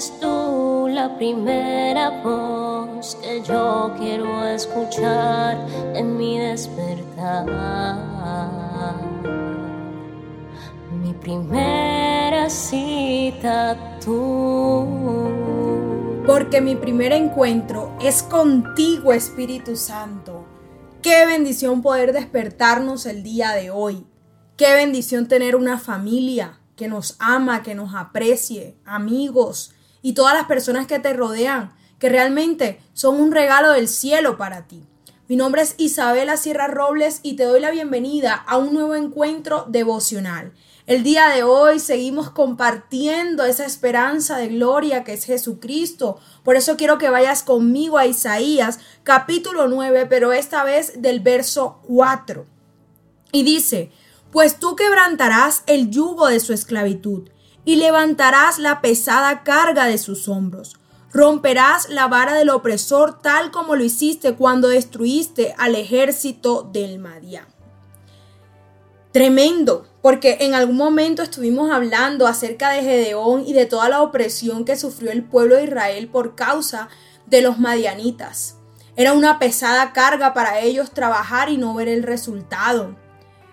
Eres tú la primera voz que yo quiero escuchar en mi despertar. Mi primera cita tú. Porque mi primer encuentro es contigo, Espíritu Santo. Qué bendición poder despertarnos el día de hoy. Qué bendición tener una familia que nos ama, que nos aprecie, amigos y todas las personas que te rodean, que realmente son un regalo del cielo para ti. Mi nombre es Isabela Sierra Robles y te doy la bienvenida a un nuevo encuentro devocional. El día de hoy seguimos compartiendo esa esperanza de gloria que es Jesucristo. Por eso quiero que vayas conmigo a Isaías capítulo 9, pero esta vez del verso 4. Y dice, pues tú quebrantarás el yugo de su esclavitud y levantarás la pesada carga de sus hombros. Romperás la vara del opresor tal como lo hiciste cuando destruiste al ejército del Madián. Tremendo, porque en algún momento estuvimos hablando acerca de Gedeón y de toda la opresión que sufrió el pueblo de Israel por causa de los madianitas. Era una pesada carga para ellos trabajar y no ver el resultado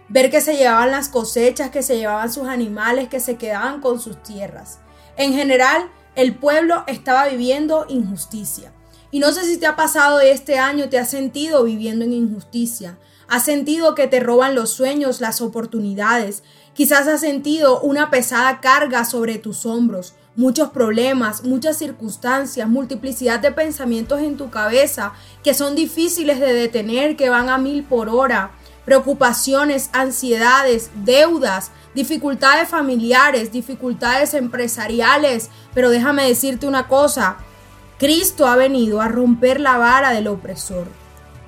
ver que se llevaban las cosechas, que se llevaban sus animales, que se quedaban con sus tierras. En general, el pueblo estaba viviendo injusticia. Y no sé si te ha pasado este año, te has sentido viviendo en injusticia. Has sentido que te roban los sueños, las oportunidades. Quizás has sentido una pesada carga sobre tus hombros, muchos problemas, muchas circunstancias, multiplicidad de pensamientos en tu cabeza que son difíciles de detener, que van a mil por hora preocupaciones, ansiedades, deudas, dificultades familiares, dificultades empresariales. Pero déjame decirte una cosa, Cristo ha venido a romper la vara del opresor.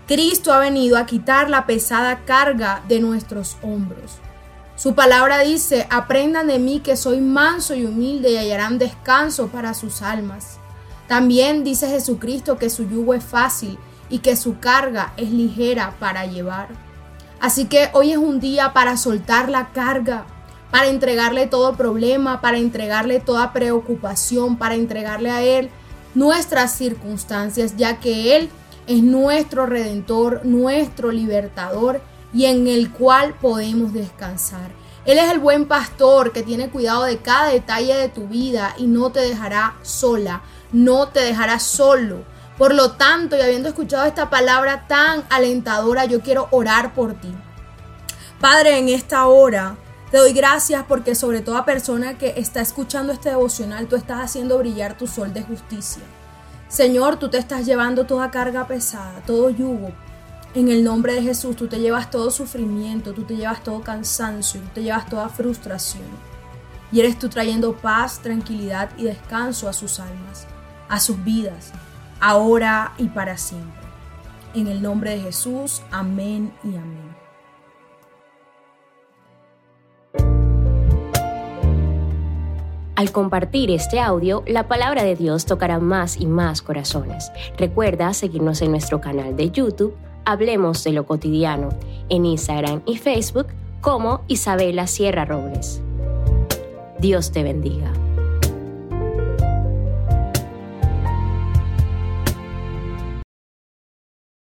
Cristo ha venido a quitar la pesada carga de nuestros hombros. Su palabra dice, aprendan de mí que soy manso y humilde y hallarán descanso para sus almas. También dice Jesucristo que su yugo es fácil y que su carga es ligera para llevar. Así que hoy es un día para soltar la carga, para entregarle todo problema, para entregarle toda preocupación, para entregarle a Él nuestras circunstancias, ya que Él es nuestro redentor, nuestro libertador y en el cual podemos descansar. Él es el buen pastor que tiene cuidado de cada detalle de tu vida y no te dejará sola, no te dejará solo. Por lo tanto, y habiendo escuchado esta palabra tan alentadora, yo quiero orar por ti. Padre, en esta hora te doy gracias porque sobre toda persona que está escuchando este devocional, tú estás haciendo brillar tu sol de justicia. Señor, tú te estás llevando toda carga pesada, todo yugo. En el nombre de Jesús, tú te llevas todo sufrimiento, tú te llevas todo cansancio, tú te llevas toda frustración. Y eres tú trayendo paz, tranquilidad y descanso a sus almas, a sus vidas ahora y para siempre. En el nombre de Jesús, amén y amén. Al compartir este audio, la palabra de Dios tocará más y más corazones. Recuerda seguirnos en nuestro canal de YouTube, Hablemos de lo cotidiano, en Instagram y Facebook como Isabela Sierra Robles. Dios te bendiga.